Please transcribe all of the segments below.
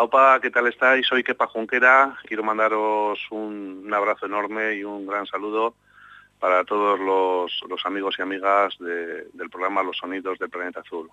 Aupa, ¿qué tal estáis? Soy Kepa Junquera. Quiero mandaros un, abrazo enorme y un gran saludo para todos los, amigos y amigas del programa Los Sonidos del Planeta Azul.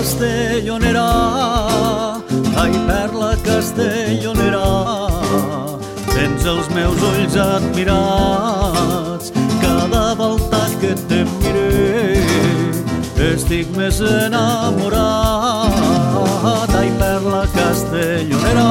Castellonera, ai perla castellonera, tens els meus ulls admirats, cada volta que te mire, estic més enamorat, ai perla castellonera.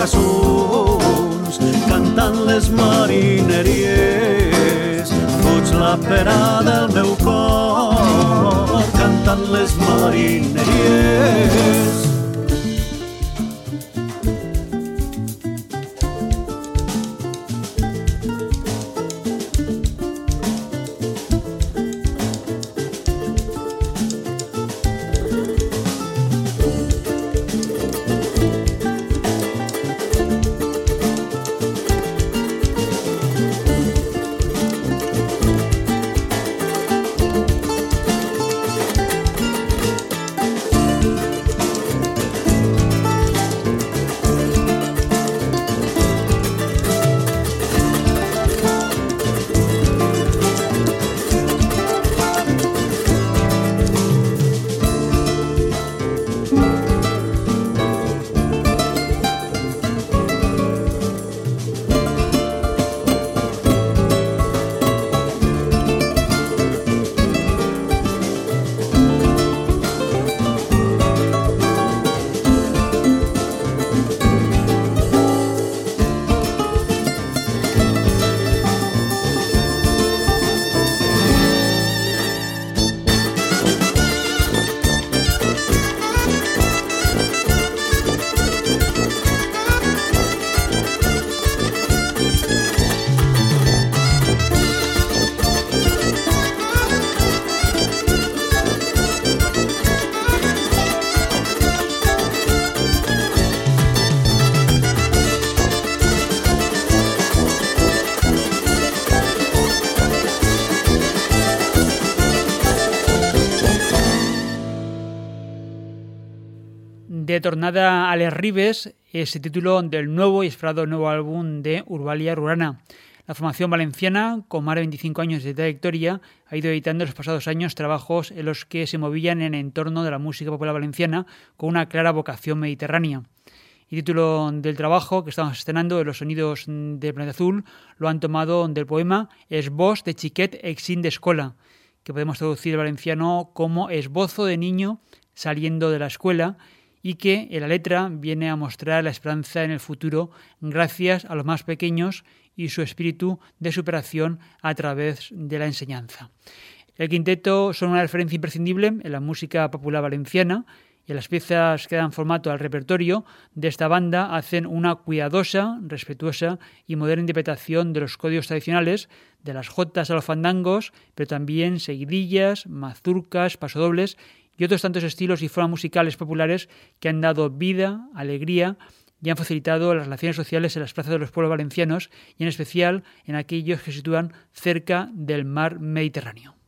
Cassons, cantant les marineries. Fuig la pera del meu cor, cantant les marineries. De Tornada a Les Ribes es el título del nuevo y esperado nuevo álbum de Urbalia Rurana. La formación valenciana, con más de 25 años de trayectoria, ha ido editando en los pasados años trabajos en los que se movían en el entorno de la música popular valenciana con una clara vocación mediterránea. El título del trabajo que estamos estrenando, Los sonidos de Planeta Azul, lo han tomado del poema Esbos de Chiquet Exin de Escola, que podemos traducir al valenciano como esbozo de niño saliendo de la escuela y que en la letra viene a mostrar la esperanza en el futuro gracias a los más pequeños y su espíritu de superación a través de la enseñanza. El quinteto son una referencia imprescindible en la música popular valenciana y las piezas que dan formato al repertorio de esta banda hacen una cuidadosa, respetuosa y moderna interpretación de los códigos tradicionales, de las jotas a los fandangos, pero también seguidillas, mazurcas, pasodobles y otros tantos estilos y formas musicales populares que han dado vida, alegría y han facilitado las relaciones sociales en las plazas de los pueblos valencianos y en especial en aquellos que se sitúan cerca del mar Mediterráneo.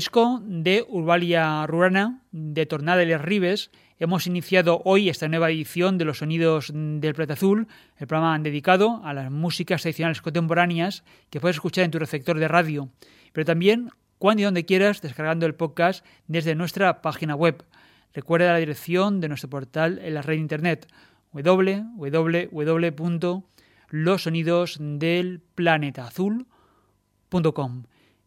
De Urbalia Rurana, de Tornada de Ribes, hemos iniciado hoy esta nueva edición de los sonidos del Plata Azul, el programa dedicado a las músicas tradicionales contemporáneas que puedes escuchar en tu receptor de radio, pero también cuando y donde quieras descargando el podcast desde nuestra página web. Recuerda la dirección de nuestro portal en la red internet www.losonidosdelplanetaazul.com.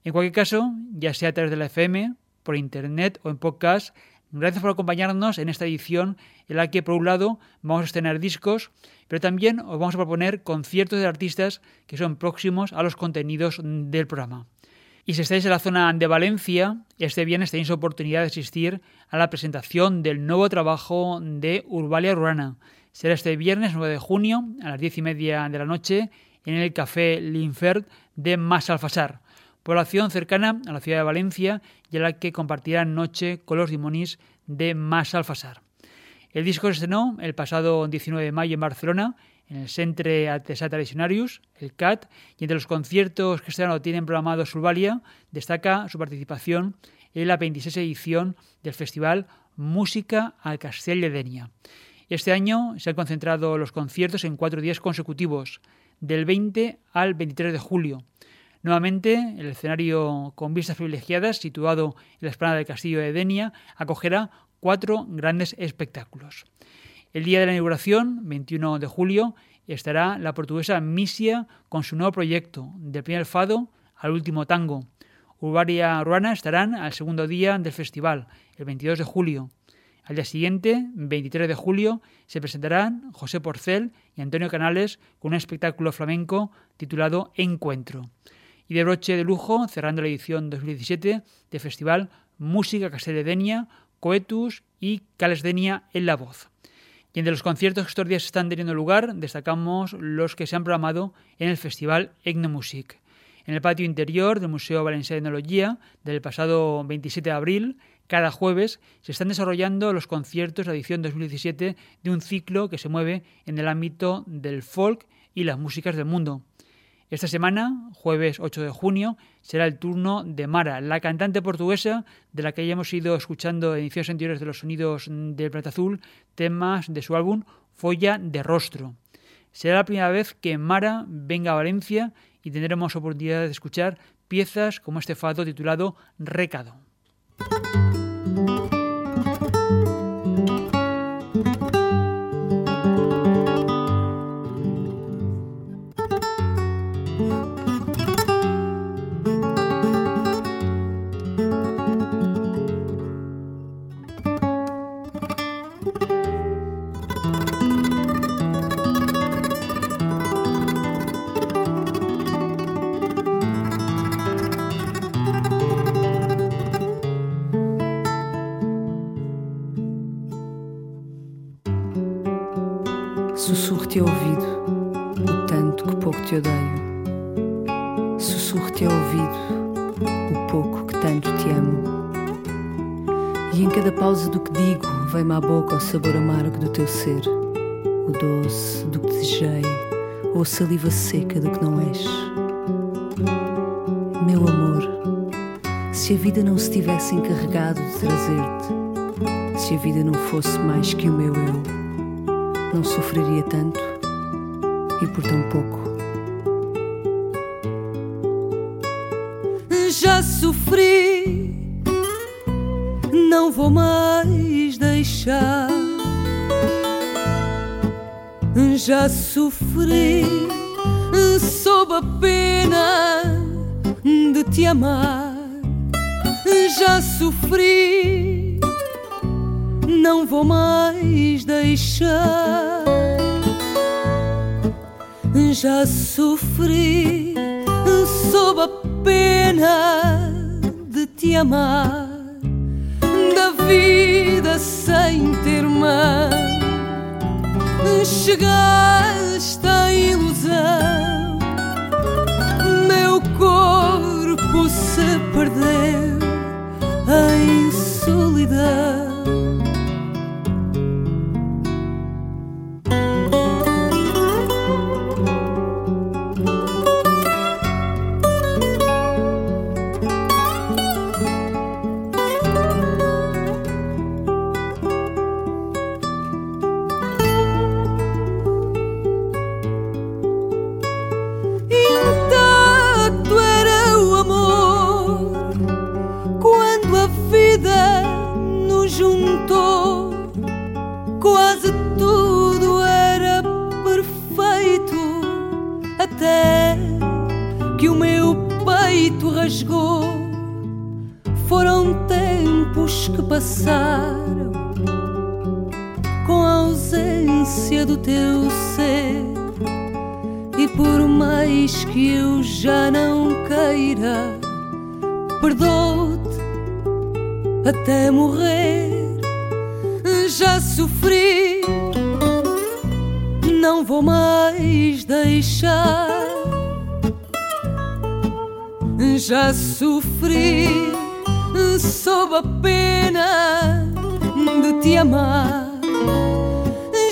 En cualquier caso, ya sea a través de la FM, por internet o en podcast, gracias por acompañarnos en esta edición en la que, por un lado, vamos a estrenar discos, pero también os vamos a proponer conciertos de artistas que son próximos a los contenidos del programa. Y si estáis en la zona de Valencia, este viernes tenéis oportunidad de asistir a la presentación del nuevo trabajo de Urbalia Rurana. Será este viernes 9 de junio a las 10 y media de la noche en el Café Linfert de Alfasar población cercana a la ciudad de Valencia y a la que compartirán noche con los dimonis de Mas Alfasar. El disco se estrenó el pasado 19 de mayo en Barcelona, en el Centre Artesà Tradicionarius, el CAT, y entre los conciertos que este año tienen programados Survalia, destaca su participación en la 26 edición del Festival Música al Castell de Denia. Este año se han concentrado los conciertos en cuatro días consecutivos, del 20 al 23 de julio. Nuevamente, el escenario con vistas privilegiadas, situado en la esplanada del Castillo de Denia, acogerá cuatro grandes espectáculos. El día de la inauguración, 21 de julio, estará la portuguesa Misia con su nuevo proyecto, del primer fado al último tango. Urbaria Ruana estarán al segundo día del festival, el 22 de julio. Al día siguiente, 23 de julio, se presentarán José Porcel y Antonio Canales con un espectáculo flamenco titulado Encuentro. De broche de lujo, cerrando la edición 2017 del Festival Música Castelledenia, Coetus y Calesdenia en la voz. Y entre los conciertos que estos días están teniendo lugar, destacamos los que se han programado en el Festival Etnomusic. En el patio interior del Museo Valenciano de Etnología, del pasado 27 de abril, cada jueves se están desarrollando los conciertos de la edición 2017 de un ciclo que se mueve en el ámbito del folk y las músicas del mundo. Esta semana, jueves 8 de junio, será el turno de Mara, la cantante portuguesa de la que ya hemos ido escuchando en ediciones anteriores de los sonidos del Planeta Azul temas de su álbum Folla de Rostro. Será la primera vez que Mara venga a Valencia y tendremos oportunidad de escuchar piezas como este fado titulado Recado. Te odeio. Sussurro-te ao ouvido o pouco que tanto te amo. E em cada pausa do que digo, vem-me à boca o sabor amargo do teu ser, o doce do que desejei, ou a saliva seca do que não és. Meu amor, se a vida não se tivesse encarregado de trazer-te, se a vida não fosse mais que o meu eu não sofreria tanto e por tão pouco. Sofri, não vou mais deixar. Já sofri, sob a pena de te amar. Já sofri não vou mais deixar. Já sofri sob a pena te amar, da vida sem ter mão. Chegaste à ilusão, meu corpo se perdeu em solidão. rasgou. Foram tempos que passaram com a ausência do teu ser. E por mais que eu já não queira, perdoo-te até morrer. Já sofri, não vou mais deixar sob a pena de te amar.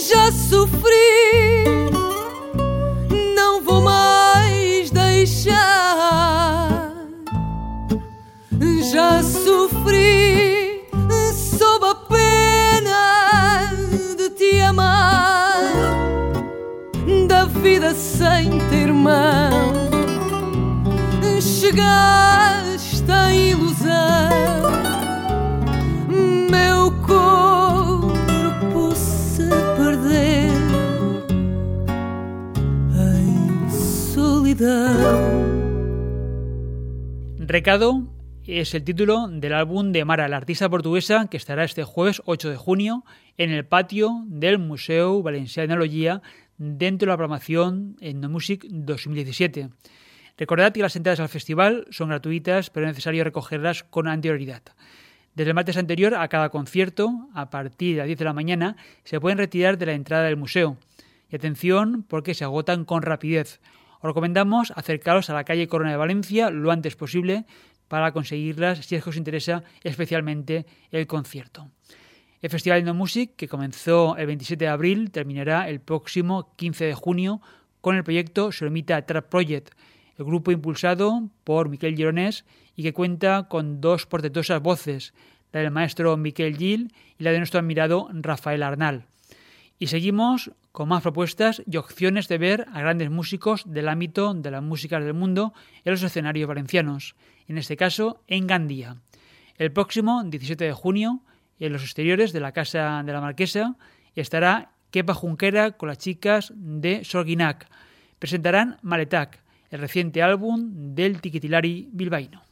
Já sofri, não vou mais deixar. Já sofri sob a pena de te amar, da vida sem ter. Chegaste a ilusão, meu corpo se perdeu em solidão. Recado es el título del álbum de Mara, la artista portuguesa que estará este jueves 8 de junio en el patio del Museo Valencià d'Enologia dentro de la programación Etnomusic 2017. Recordad que las entradas al festival son gratuitas, pero es necesario recogerlas con anterioridad. Desde el martes anterior a cada concierto, a partir de las 10 de la mañana, se pueden retirar de la entrada del museo. Y atención porque se agotan con rapidez. Os recomendamos acercaros a la calle Corona de Valencia lo antes posible para conseguirlas si es que os interesa especialmente el concierto. El Festival de Music, que comenzó el 27 de abril, terminará el próximo 15 de junio con el proyecto Solomita Trap Project, el grupo impulsado por Miquel Gironés y que cuenta con dos portentosas voces, la del maestro Miquel Gil y la de nuestro admirado Rafael Arnal. Y seguimos con más propuestas y opciones de ver a grandes músicos del ámbito de las músicas del mundo en los escenarios valencianos, en este caso en Gandía. El próximo 17 de junio, en los exteriores de la Casa de la Marquesa, estará Kepa Junquera con las chicas de Sorguinac. Presentarán Maletac, el reciente álbum del Tiquitilari bilbaíno.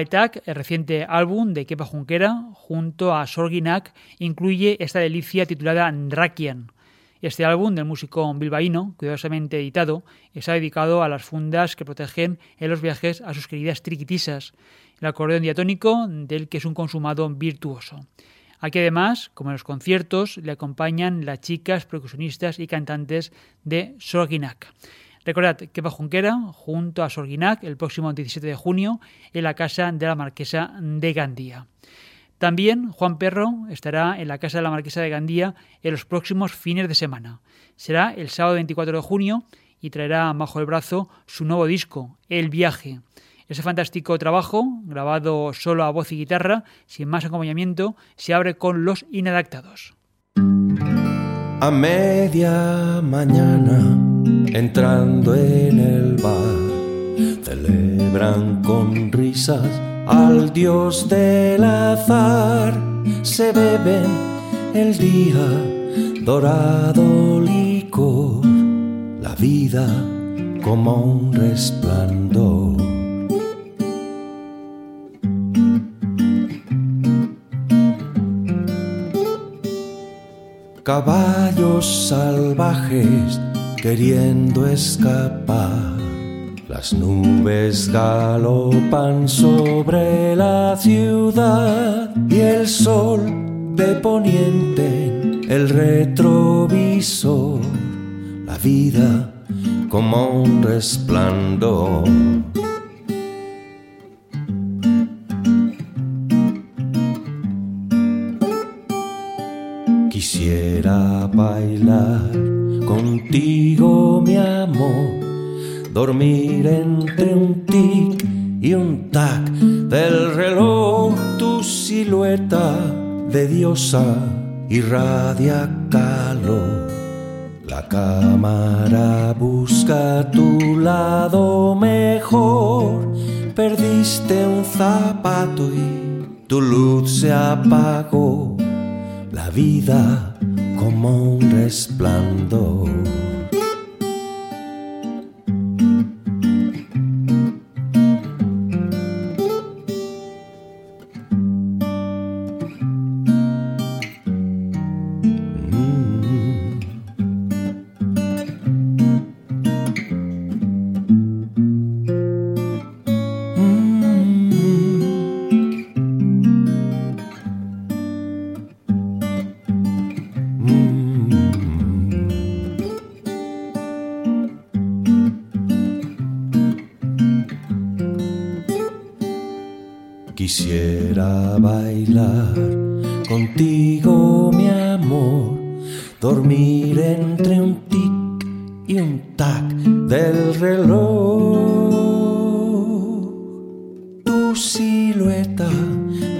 El reciente álbum de Kepa Junquera, junto a Sorginak, incluye esta delicia titulada Rakian. Este álbum del músico bilbaíno, cuidadosamente editado, está dedicado a las fundas que protegen en los viajes a sus queridas triquitisas, el acordeón diatónico del que es un consumado virtuoso. Aquí además, como en los conciertos, le acompañan las chicas percusionistas y cantantes de Sorginak. Recordad que va Junquera junto a Sorguinac el próximo 17 de junio en la casa de la Marquesa de Gandía. También Juan Perro estará en la casa de la Marquesa de Gandía en los próximos fines de semana. Será el sábado 24 de junio y traerá bajo el brazo su nuevo disco, El Viaje. Ese fantástico trabajo, grabado solo a voz y guitarra, sin más acompañamiento, se abre con Los Inadaptados. A media mañana entrando en el bar, celebran con risas al dios del azar, se beben el día dorado licor, la vida como un resplandor. Caballos salvajes queriendo escapar. Las nubes galopan sobre la ciudad y el sol de poniente el retrovisor. La vida como un resplandor. Quisiera bailar contigo, mi amor, dormir entre un tic y un tac del reloj, tu silueta de diosa irradia calor. La cámara busca tu lado mejor, perdiste un zapato y tu luz se apagó. La vida como un resplandor.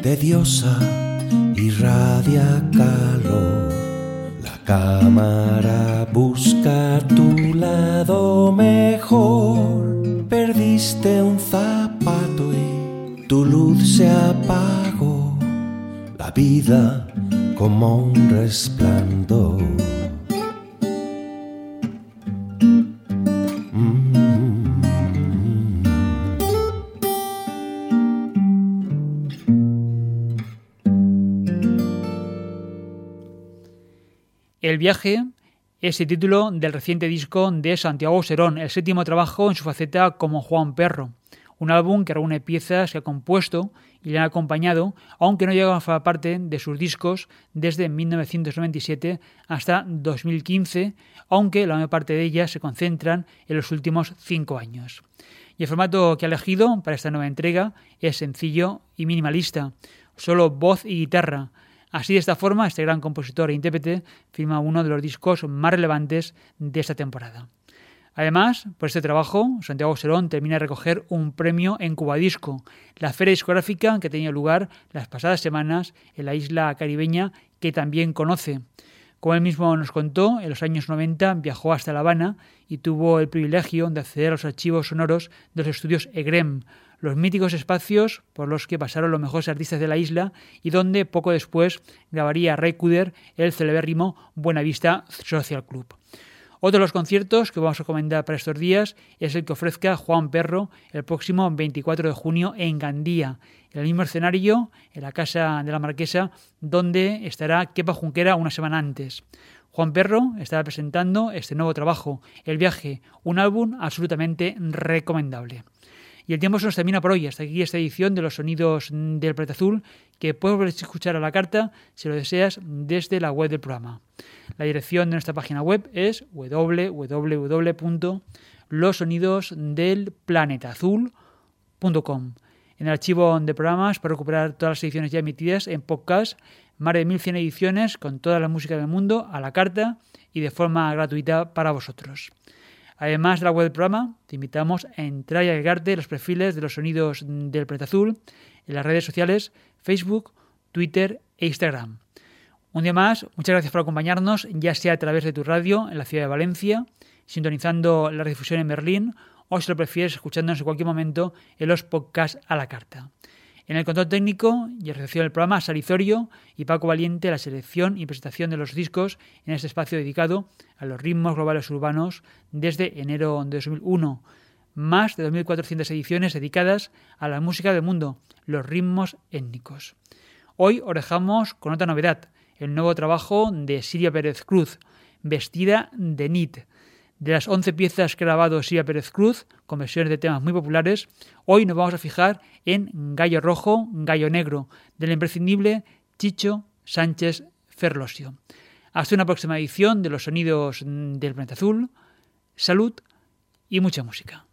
de diosa irradia calor. La cámara busca tu lado mejor. Perdiste un zapato y tu luz se apagó. La vida como un resplandor. El viaje es el título del reciente disco de Santiago Serón, el séptimo trabajo en su faceta como Juan Perro. Un álbum que reúne piezas que ha compuesto y le han acompañado, aunque no llega a formar parte de sus discos desde 1997 hasta 2015, aunque la mayor parte de ellas se concentran en los últimos cinco años. Y el formato que ha elegido para esta nueva entrega es sencillo y minimalista, solo voz y guitarra, Así, de esta forma, este gran compositor e intérprete firma uno de los discos más relevantes de esta temporada. Además, por este trabajo, Santiago Serón termina de recoger un premio en Cuba Disco, la feria discográfica que tenía lugar las pasadas semanas en la isla caribeña que también conoce. Como él mismo nos contó, en los años 90 viajó hasta La Habana y tuvo el privilegio de acceder a los archivos sonoros de los estudios EGREM, los míticos espacios por los que pasaron los mejores artistas de la isla y donde poco después grabaría Ray Kuder el celebérrimo Buenavista Social Club. Otro de los conciertos que vamos a recomendar para estos días es el que ofrezca Juan Perro el próximo 24 de junio en Gandía, en el mismo escenario, en la Casa de la Marquesa, donde estará Kepa Junquera una semana antes. Juan Perro estará presentando este nuevo trabajo, El viaje, un álbum absolutamente recomendable. Y el tiempo se nos termina por hoy. Hasta aquí esta edición de los sonidos del Planeta Azul, que puedes escuchar a la carta, si lo deseas, desde la web del programa. La dirección de nuestra página web es www.losonidosdelplanetazul.com. En el archivo de programas para recuperar todas las ediciones ya emitidas en podcast, más de 1100 ediciones con toda la música del mundo a la carta y de forma gratuita para vosotros. Además de la web del programa, te invitamos a entrar y agregarte los perfiles de los sonidos del planeta azul en las redes sociales Facebook, Twitter e Instagram. Un día más, muchas gracias por acompañarnos, ya sea a través de tu radio en la ciudad de Valencia, sintonizando la difusión en Berlín o si lo prefieres escuchándonos en cualquier momento en los podcasts a la carta. En el control técnico y recepción del programa, Salizorio y Paco Valiente, la selección y presentación de los discos en este espacio dedicado a los ritmos globales urbanos desde enero de 2001. Más de 2.400 ediciones dedicadas a la música del mundo, los ritmos étnicos. Hoy orejamos con otra novedad, el nuevo trabajo de Siria Pérez Cruz, Vestida de Nit de las 11 piezas que ha grabado Sia Pérez Cruz, con versiones de temas muy populares, hoy nos vamos a fijar en Gallo Rojo, Gallo Negro, del imprescindible Chicho Sánchez Ferlosio. Hasta una próxima edición de los sonidos del planeta azul. Salud y mucha música.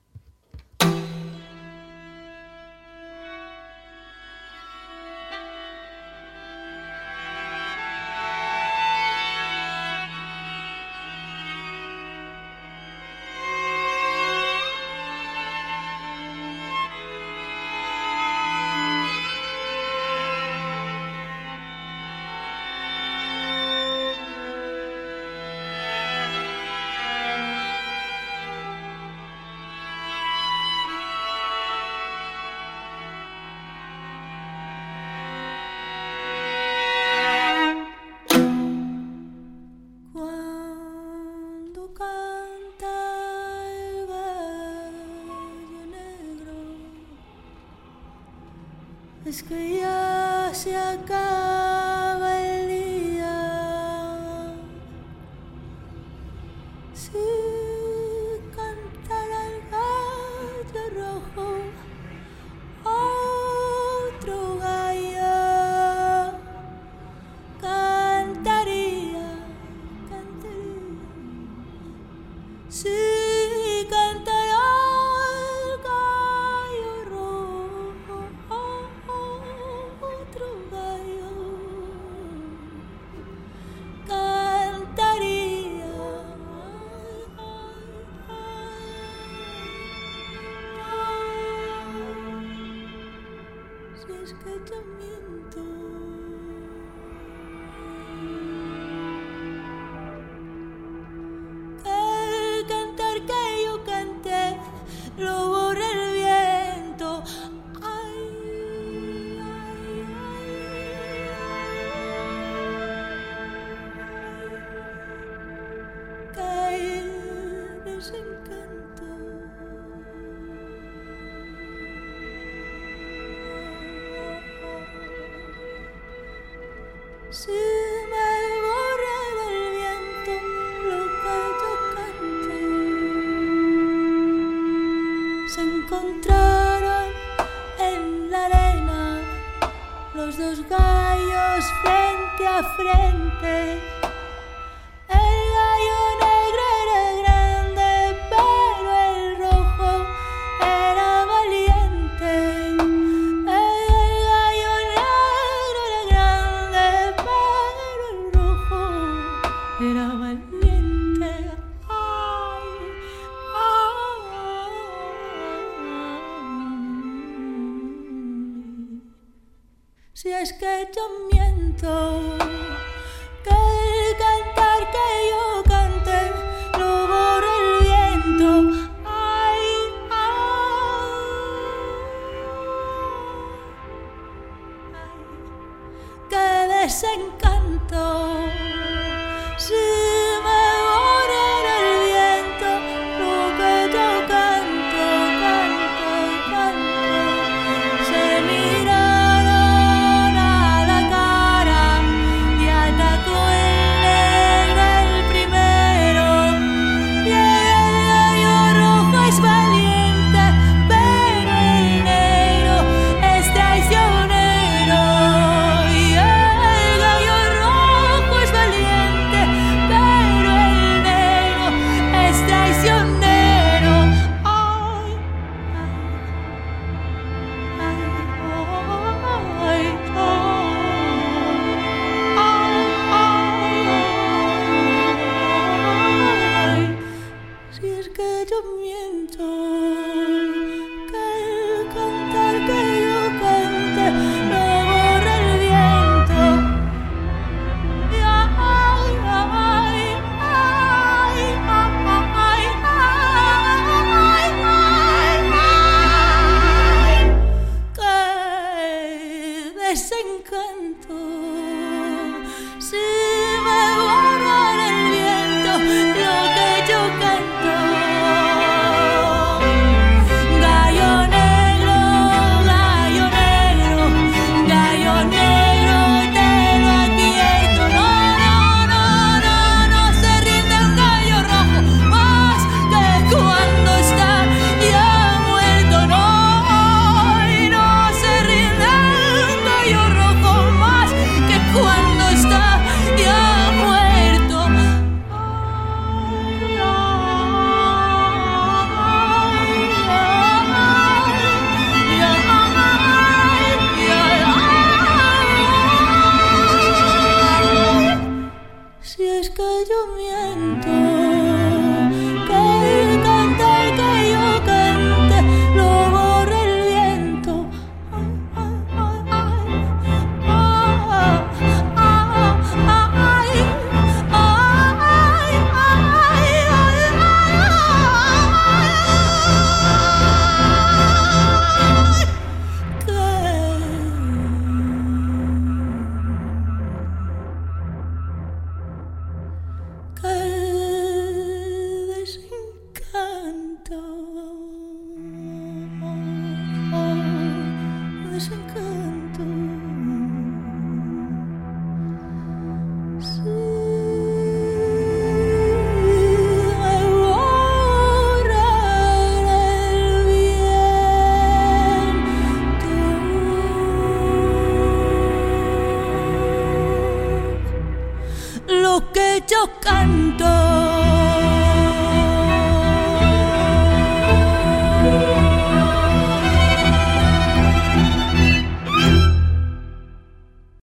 Si los dos gallos frente a frente. Desencanto. Si